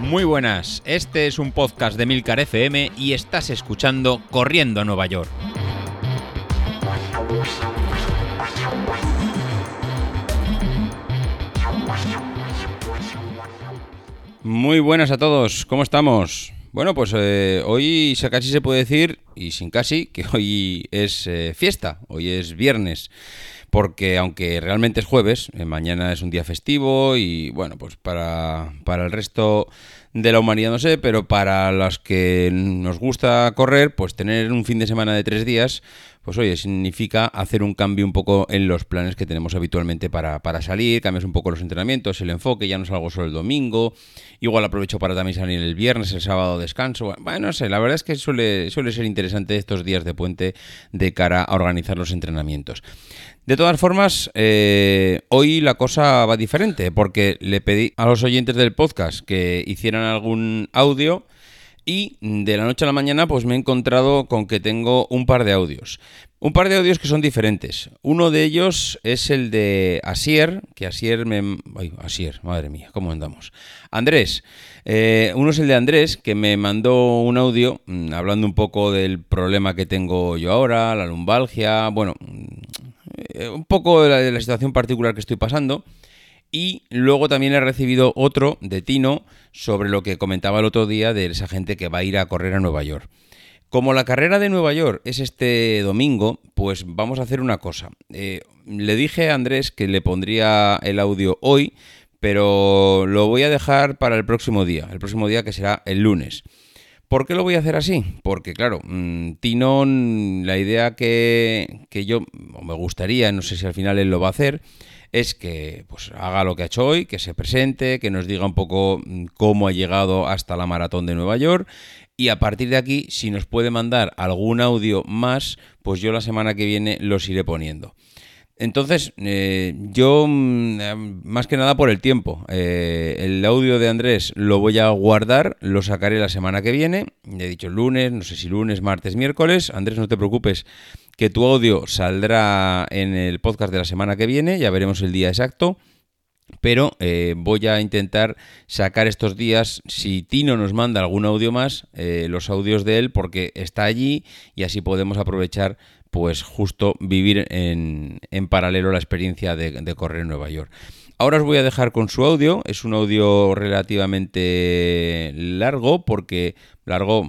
Muy buenas, este es un podcast de Milcar FM y estás escuchando Corriendo a Nueva York. Muy buenas a todos, ¿cómo estamos? Bueno, pues eh, hoy casi se puede decir, y sin casi, que hoy es eh, fiesta, hoy es viernes porque aunque realmente es jueves, eh, mañana es un día festivo y bueno, pues para, para el resto de la humanidad no sé, pero para los que nos gusta correr, pues tener un fin de semana de tres días, pues oye, significa hacer un cambio un poco en los planes que tenemos habitualmente para, para salir, cambias un poco los entrenamientos, el enfoque, ya no salgo solo el domingo, igual aprovecho para también salir el viernes, el sábado descanso, bueno, no sé, la verdad es que suele, suele ser interesante estos días de puente de cara a organizar los entrenamientos. De todas formas, eh, hoy la cosa va diferente porque le pedí a los oyentes del podcast que hicieran algún audio y de la noche a la mañana pues me he encontrado con que tengo un par de audios. Un par de audios que son diferentes. Uno de ellos es el de Asier, que Asier me... Ay, Asier, madre mía, ¿cómo andamos? Andrés. Eh, uno es el de Andrés, que me mandó un audio mm, hablando un poco del problema que tengo yo ahora, la lumbalgia, bueno, eh, un poco de la, situación particular que estoy pasando. Y luego también he recibido otro de Tino sobre lo que comentaba el otro día de esa gente que va a ir a correr a Nueva York. Como la carrera de Nueva York es este domingo, pues vamos a hacer una cosa. Eh, le dije a Andrés que le pondría el audio hoy, pero lo voy a dejar para el próximo día, el próximo día que será el lunes. ¿Por qué lo voy a hacer así? Porque, claro, mm, Tino, la idea que, que yo me gustaría, no sé si al final él lo va a hacer, es que pues haga lo que ha hecho hoy, que se presente, que nos diga un poco mm, cómo ha llegado hasta la maratón de Nueva York y a partir de aquí, si nos puede mandar algún audio más, pues yo la semana que viene los iré poniendo. Entonces, eh, yo, mm, eh, más que nada por el tiempo, eh, el audio de Andrés lo voy a guardar, lo sacaré la semana que viene, he dicho lunes, no sé si lunes, martes, miércoles. Andrés, no te preocupes, que tu audio saldrá en el podcast de la semana que viene, ya veremos el día exacto. Pero voy a intentar sacar estos días, si Tino nos manda algún audio más, los audios de él, porque está allí y así podemos aprovechar pues justo vivir en, en paralelo la experiencia de, correr en Nueva York. Ahora os voy a dejar con su audio, es un audio relativamente largo porque largo,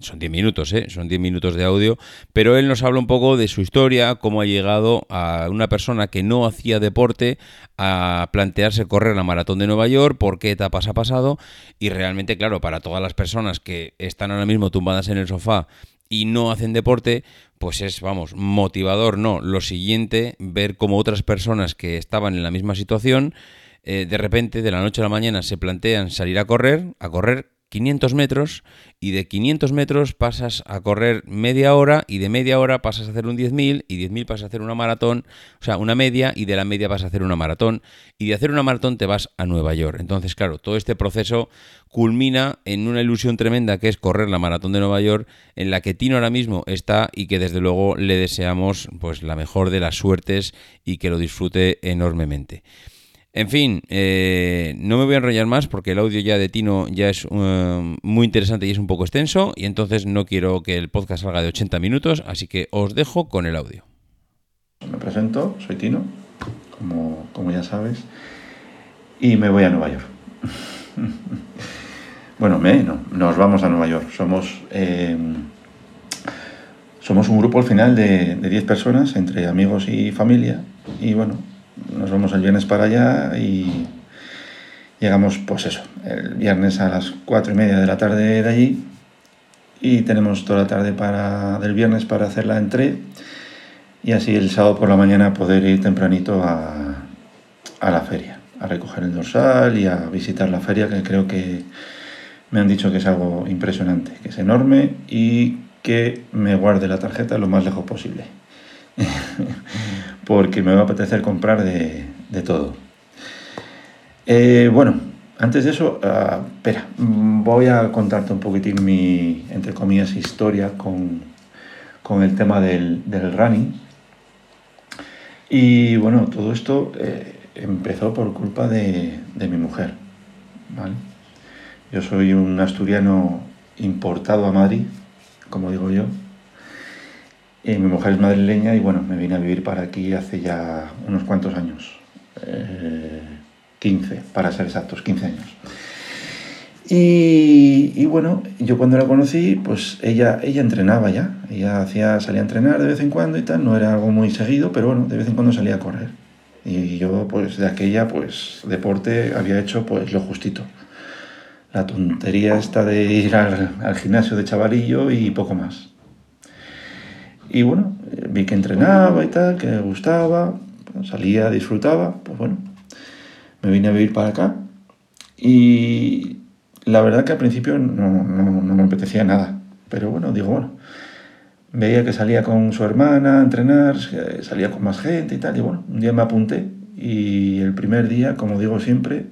son 10 minutos, ¿eh? son 10 minutos de audio, pero él nos habla un poco de su historia, cómo ha llegado a una persona que no hacía deporte a plantearse correr la maratón de Nueva York, por qué etapas ha pasado y realmente, claro, para todas las personas que están ahora mismo tumbadas en el sofá y no hacen deporte, pues es, vamos, motivador, no. Lo siguiente, ver cómo otras personas que estaban en la misma situación, eh, de repente, de la noche a la mañana, se plantean salir a correr, a correr 500 metros y de 500 metros pasas a correr media hora y de media hora pasas a hacer un 10.000 y 10.000 pasas a hacer una maratón, o sea, una media y de la media vas a hacer una maratón y de hacer una maratón te vas a Nueva York. Entonces, claro, todo este proceso culmina en una ilusión tremenda que es correr la maratón de Nueva York en la que Tino ahora mismo está y que desde luego le deseamos pues la mejor de las suertes y que lo disfrute enormemente. En fin, eh, no me voy a enrollar más porque el audio ya de Tino ya es um, muy interesante y es un poco extenso y entonces no quiero que el podcast salga de 80 minutos, así que os dejo con el audio. Me presento, soy Tino, como, ya sabes, y me voy a Nueva York. bueno, me, no, nos vamos a Nueva York. Somos, eh, somos un grupo al final de 10 personas, entre amigos y familia, y bueno, nos vamos el viernes para allá y llegamos, pues eso, el viernes a las cuatro y media de la tarde de allí y tenemos toda la tarde para, del viernes para hacer la entrée y así el sábado por la mañana poder ir tempranito a, a la feria, a recoger el dorsal y a visitar la feria que creo que me han dicho que es algo impresionante, que es enorme y que me guarde la tarjeta lo más lejos posible. porque me va a apetecer comprar de, todo. Eh, bueno, antes de eso, ah, espera, voy a contarte un poquitín mi, entre comillas, historia con, el tema del, running. Y bueno, todo esto eh, empezó por culpa de, de mi mujer. ¿vale? Yo soy un asturiano importado a Madrid, como digo yo. Y mi mujer es madrileña y bueno, me vine a vivir para aquí hace ya unos cuantos años. 15, eh, para ser exactos, 15 años. Y, bueno, yo cuando la conocí, pues ella, ella entrenaba ya. Ella hacía, salía a entrenar de vez en cuando y tal. No era algo muy seguido, pero bueno, de vez en cuando salía a correr. Y yo, pues de aquella, pues deporte había hecho pues lo justito. La tontería esta de ir al, al gimnasio de chavalillo y poco más. Y bueno, vi que entrenaba y tal, que me gustaba, salía, disfrutaba, pues bueno, me vine a vivir para acá. Y la verdad que al principio no, me apetecía nada, pero bueno, digo, bueno, veía que salía con su hermana a entrenar, salía con más gente y tal, y bueno, un día me apunté y el primer día, como digo siempre,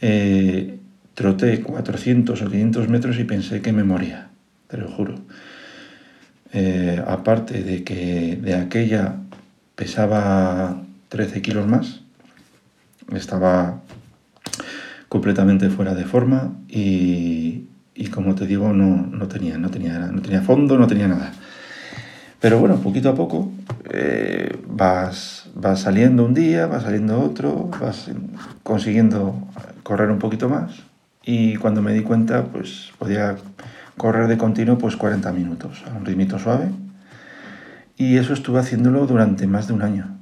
eh, troté 400 o 500 metros y pensé que me moría, te lo juro. Eh, aparte de que de aquella pesaba 13 kilos más, estaba completamente fuera de forma y, como te digo, no, tenía, no, tenía, no tenía fondo, no tenía nada. Pero bueno, poquito a poco eh, vas, vas saliendo un día, vas saliendo otro, vas consiguiendo correr un poquito más y cuando me di cuenta pues podía correr de continuo pues 40 minutos a un ritmito suave y eso estuve haciéndolo durante más de un año.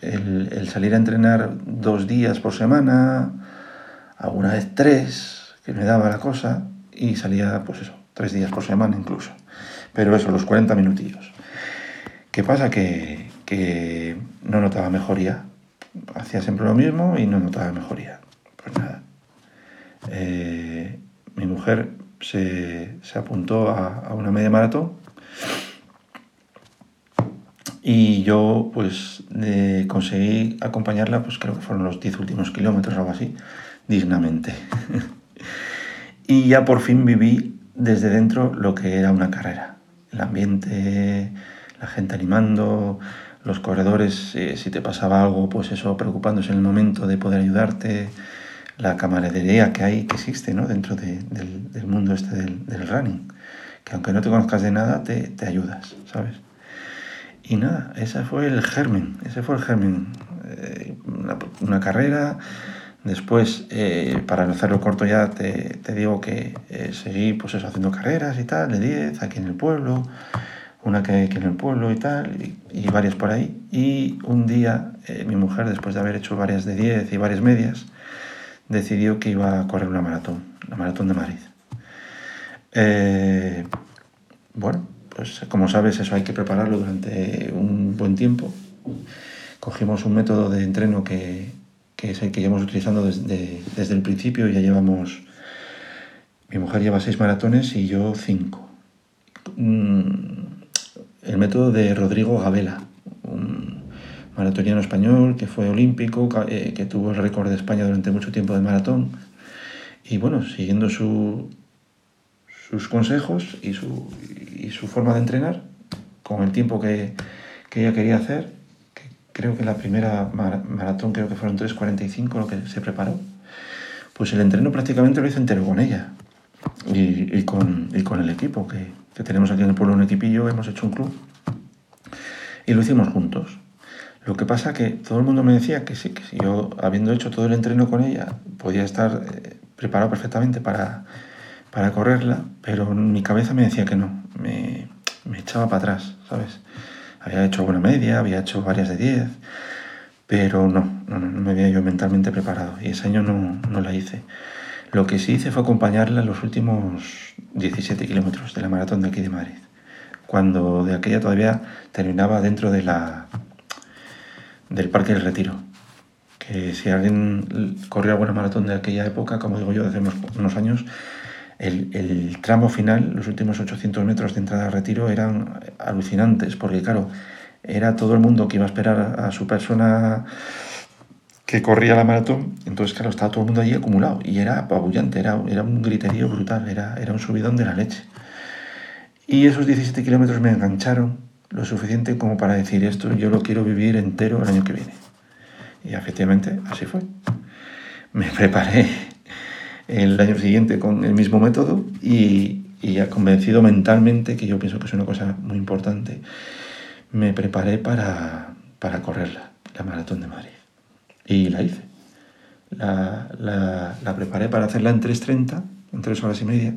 El, salir a entrenar dos días por semana, alguna vez tres, que me daba la cosa, y salía, pues eso, tres días por semana incluso. Pero eso, los 40 minutillos. ¿Qué pasa? Que, que no notaba mejoría. Hacía siempre lo mismo y no notaba mejoría. Pues nada. Eh, mi mujer se, se apuntó a, a, una media maratón y yo pues eh, conseguí acompañarla, pues creo que fueron los 10 últimos kilómetros o algo así dignamente. y ya por fin viví desde dentro lo que era una carrera. El ambiente, la gente animando, los corredores, eh, si te pasaba algo, pues eso, preocupándose en el momento de poder ayudarte, la camaradería que hay, que existe ¿no? dentro del, mundo este del, running, que aunque no te conozcas de nada, te, ayudas, ¿sabes? Y nada, ese fue el germen, ese fue el germen. Eh, una carrera, Después, eh, para no hacerlo corto ya, te, digo que eh, seguí pues eso, haciendo carreras y tal, de 10, aquí en el pueblo, una que aquí en el pueblo y tal, y, varias por ahí. Y un día eh, mi mujer, después de haber hecho varias de 10 y varias medias, decidió que iba a correr una maratón, la maratón de Madrid. bueno, pues como sabes, eso hay que prepararlo durante un buen tiempo. Cogimos un método de entreno que, que es el que llevamos utilizando desde, desde el principio. Ya llevamos, mi mujer lleva seis maratones y yo cinco. Mm, el método de Rodrigo Gabela, maratoniano español que fue olímpico, eh, que tuvo el récord de España durante mucho tiempo de maratón. Y bueno, siguiendo su, sus consejos y su, y su forma de entrenar, con el tiempo que, que ella quería hacer, creo que la primera maratón, creo que fueron 3.45 lo que se preparó, pues el entreno prácticamente lo hice entero con ella y, con, con, el equipo, que, tenemos aquí en el pueblo un equipillo, hemos hecho un club y lo hicimos juntos. Lo que pasa que todo el mundo me decía que sí, que si yo habiendo hecho todo el entreno con ella podía estar eh, preparado perfectamente para, para correrla, pero mi cabeza me decía que no, me, me echaba para atrás, ¿sabes? Había hecho alguna media, había hecho varias de 10, pero no, no, me había yo mentalmente preparado y ese año no, no la hice. Lo que sí hice fue acompañarla en los últimos 17 kilómetros de la maratón de aquí de Madrid, cuando de aquella todavía terminaba dentro de la, del Parque del Retiro. Que si alguien corrió alguna maratón de aquella época, como digo yo, hace unos años, el, tramo final, los últimos 800 metros de entrada a retiro eran alucinantes, porque claro, era todo el mundo que iba a esperar a, su persona que corría la maratón, entonces claro, estaba todo el mundo allí acumulado y era apabullante, era, era un griterío brutal, era, era un subidón de la leche. Y esos 17 kilómetros me engancharon lo suficiente como para decir esto, yo lo quiero vivir entero el año que viene. Y efectivamente, así fue. Me preparé el año siguiente con el mismo método y, y ya convencido mentalmente, que yo pienso que es una cosa muy importante, me preparé para, para correrla, la maratón de Madrid. Y la hice. La, la, preparé para hacerla en 3.30, en 3 horas y media.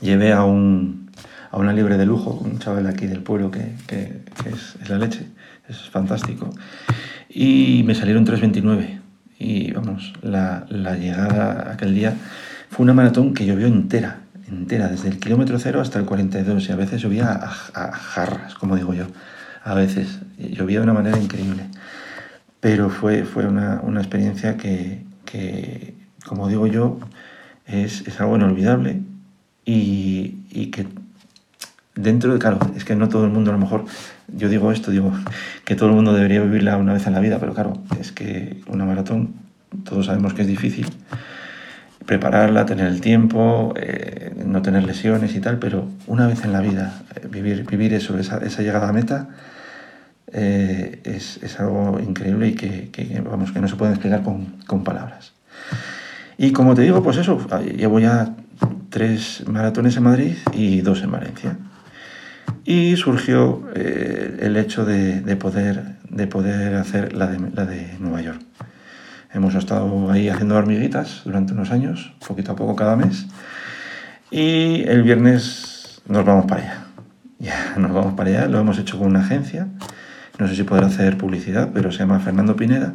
Llevé a, un, a una libre de lujo, un chaval aquí del pueblo que, que, es, la leche, es fantástico. Y me salieron 3.29. Y vamos, la, la llegada aquel día fue una maratón que llovió entera, entera, desde el kilómetro cero hasta el 42, y a veces llovía a, jarras, como digo yo, a veces, llovía de una manera increíble. Pero fue, fue una, una experiencia que, que, como digo yo, es, es algo inolvidable y, y, que dentro de, claro, es que no todo el mundo a lo mejor, yo digo esto, digo que todo el mundo debería vivirla una vez en la vida, pero claro, es que una maratón, todos sabemos que es difícil prepararla, tener el tiempo, eh, no tener lesiones y tal, pero una vez en la vida, eh, vivir, vivir eso, esa, esa llegada a meta, eh, es, es, algo increíble y que, vamos, que no se puede explicar con, con, palabras. Y como te digo, pues eso, llevo ya tres maratones en Madrid y dos en Valencia. Y surgió el hecho de, de, poder, de poder hacer la de, la de Nueva York. Hemos estado ahí haciendo hormiguitas durante unos años, poquito a poco cada mes. Y el viernes nos vamos para allá. Ya nos vamos para allá, lo hemos hecho con una agencia. No sé si podrá hacer publicidad, pero se llama Fernando Pineda.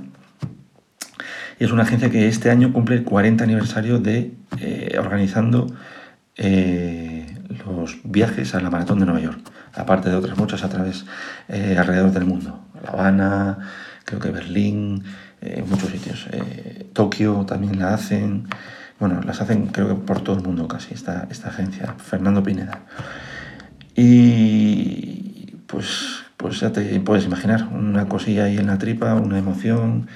Y es una agencia que este año cumple el 40 aniversario de eh, organizando eh, los viajes a la maratón de Nueva York, aparte de otras muchas a través eh, alrededor del mundo. La Habana, creo que Berlín, en muchos sitios. Eh, Tokio también la hacen, bueno, las hacen creo que por todo el mundo casi, esta, esta agencia, Fernando Pineda. Y pues, pues ya te puedes imaginar, una cosilla ahí en la tripa, una emoción,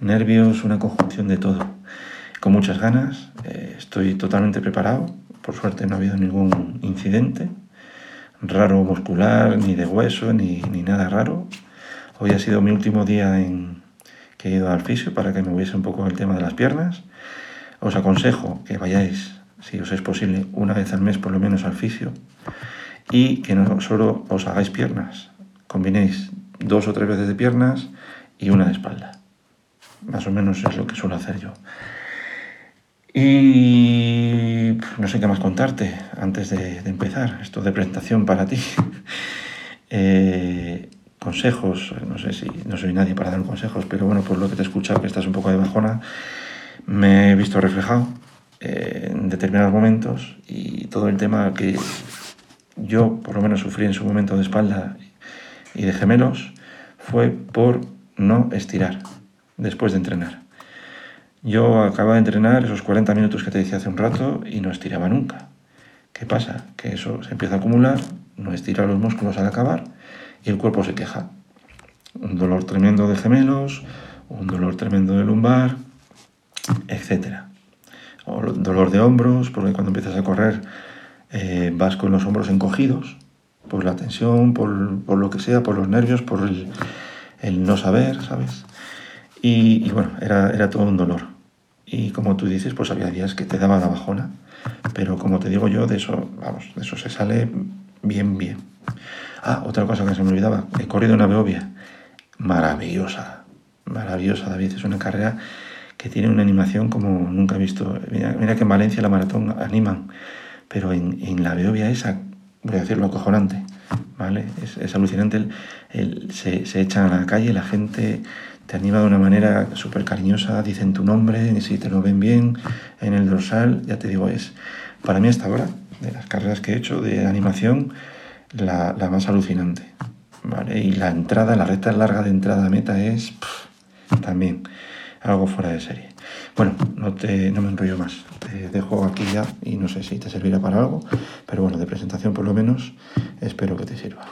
nervios, una conjunción de todo. Con muchas ganas, eh, estoy totalmente preparado, por suerte no ha habido ningún incidente raro muscular, ni de hueso, ni, ni nada raro. Hoy ha sido mi último día en, que he ido al fisio para que me hubiese un poco el tema de las piernas. Os aconsejo que vayáis, si os es posible, una vez al mes por lo menos al fisio y que no solo os hagáis piernas, combinéis dos o tres veces de piernas y una de espalda. Más o menos es lo que suelo hacer yo. Y no sé qué más contarte antes de, empezar. Esto de presentación para ti. eh, consejos, no sé si no soy nadie para dar consejos, pero bueno, por lo que te he escuchado, que estás un poco de bajona, me he visto reflejado eh, en determinados momentos y todo el tema que yo por lo menos sufrí en su momento de espalda y de gemelos fue por no estirar después de entrenar. Yo acababa de entrenar esos 40 minutos que te decía hace un rato y no estiraba nunca. ¿Qué pasa? Que eso se empieza a acumular, no estira los músculos al acabar y el cuerpo se queja. Un dolor tremendo de gemelos, un dolor tremendo de lumbar, etc. O dolor de hombros, porque cuando empiezas a correr eh, vas con los hombros encogidos, por la tensión, por, lo que sea, por los nervios, por el, no saber, ¿sabes? Y, bueno, era, era todo un dolor. Y como tú dices, pues había días que te daba la bajona, pero como te digo yo, de eso, vamos, de eso se sale bien, bien. Ah, otra cosa que se me olvidaba, he corrido una Beovia. Maravillosa, maravillosa, David. Es una carrera que tiene una animación como nunca he visto. Mira, que en Valencia la maratón animan, pero en, la Beovia esa, voy a decirlo, acojonante. ¿vale? Es, alucinante. El, se, se echan a la calle, la gente te anima de una manera súper cariñosa, dicen tu nombre, y si te lo ven bien en el dorsal, ya te digo, es para mí hasta ahora, de las carreras que he hecho de animación, la, más alucinante. ¿vale? Y la entrada, la recta larga de entrada meta es también algo fuera de serie. Bueno, no, te, no me enrollo más. Te dejo aquí ya y no sé si te servirá para algo, pero bueno, de presentación por lo menos espero que te sirva.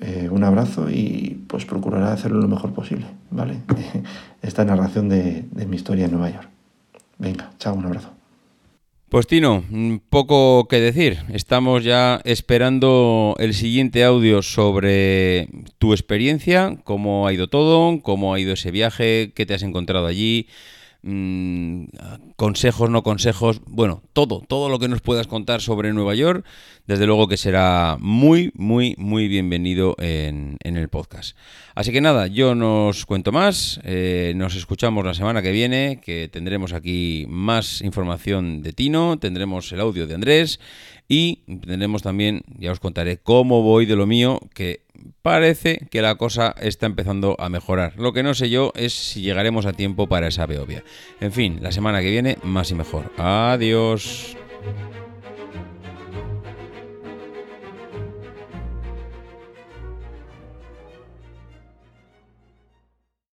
Eh, un abrazo y pues procuraré hacerlo lo mejor posible, ¿vale? Esta narración de, de mi historia en Nueva York. Venga, chao, un abrazo. Pues Tino, poco que decir. Estamos ya esperando el siguiente audio sobre tu experiencia, cómo ha ido todo, cómo ha ido ese viaje, qué te has encontrado allí, mmm, consejos, no consejos, bueno, todo, todo lo que nos puedas contar sobre Nueva York, desde luego que será muy, muy, muy bienvenido en, en el podcast. Así que nada, yo no cuento más, eh, nos escuchamos la semana que viene, que tendremos aquí más información de Tino, tendremos el audio de Andrés y tendremos también, ya os contaré cómo voy de lo mío, que parece que la cosa está empezando a mejorar. Lo que no sé yo es si llegaremos a tiempo para esa beobia. En fin, la semana que viene más y mejor. Adiós.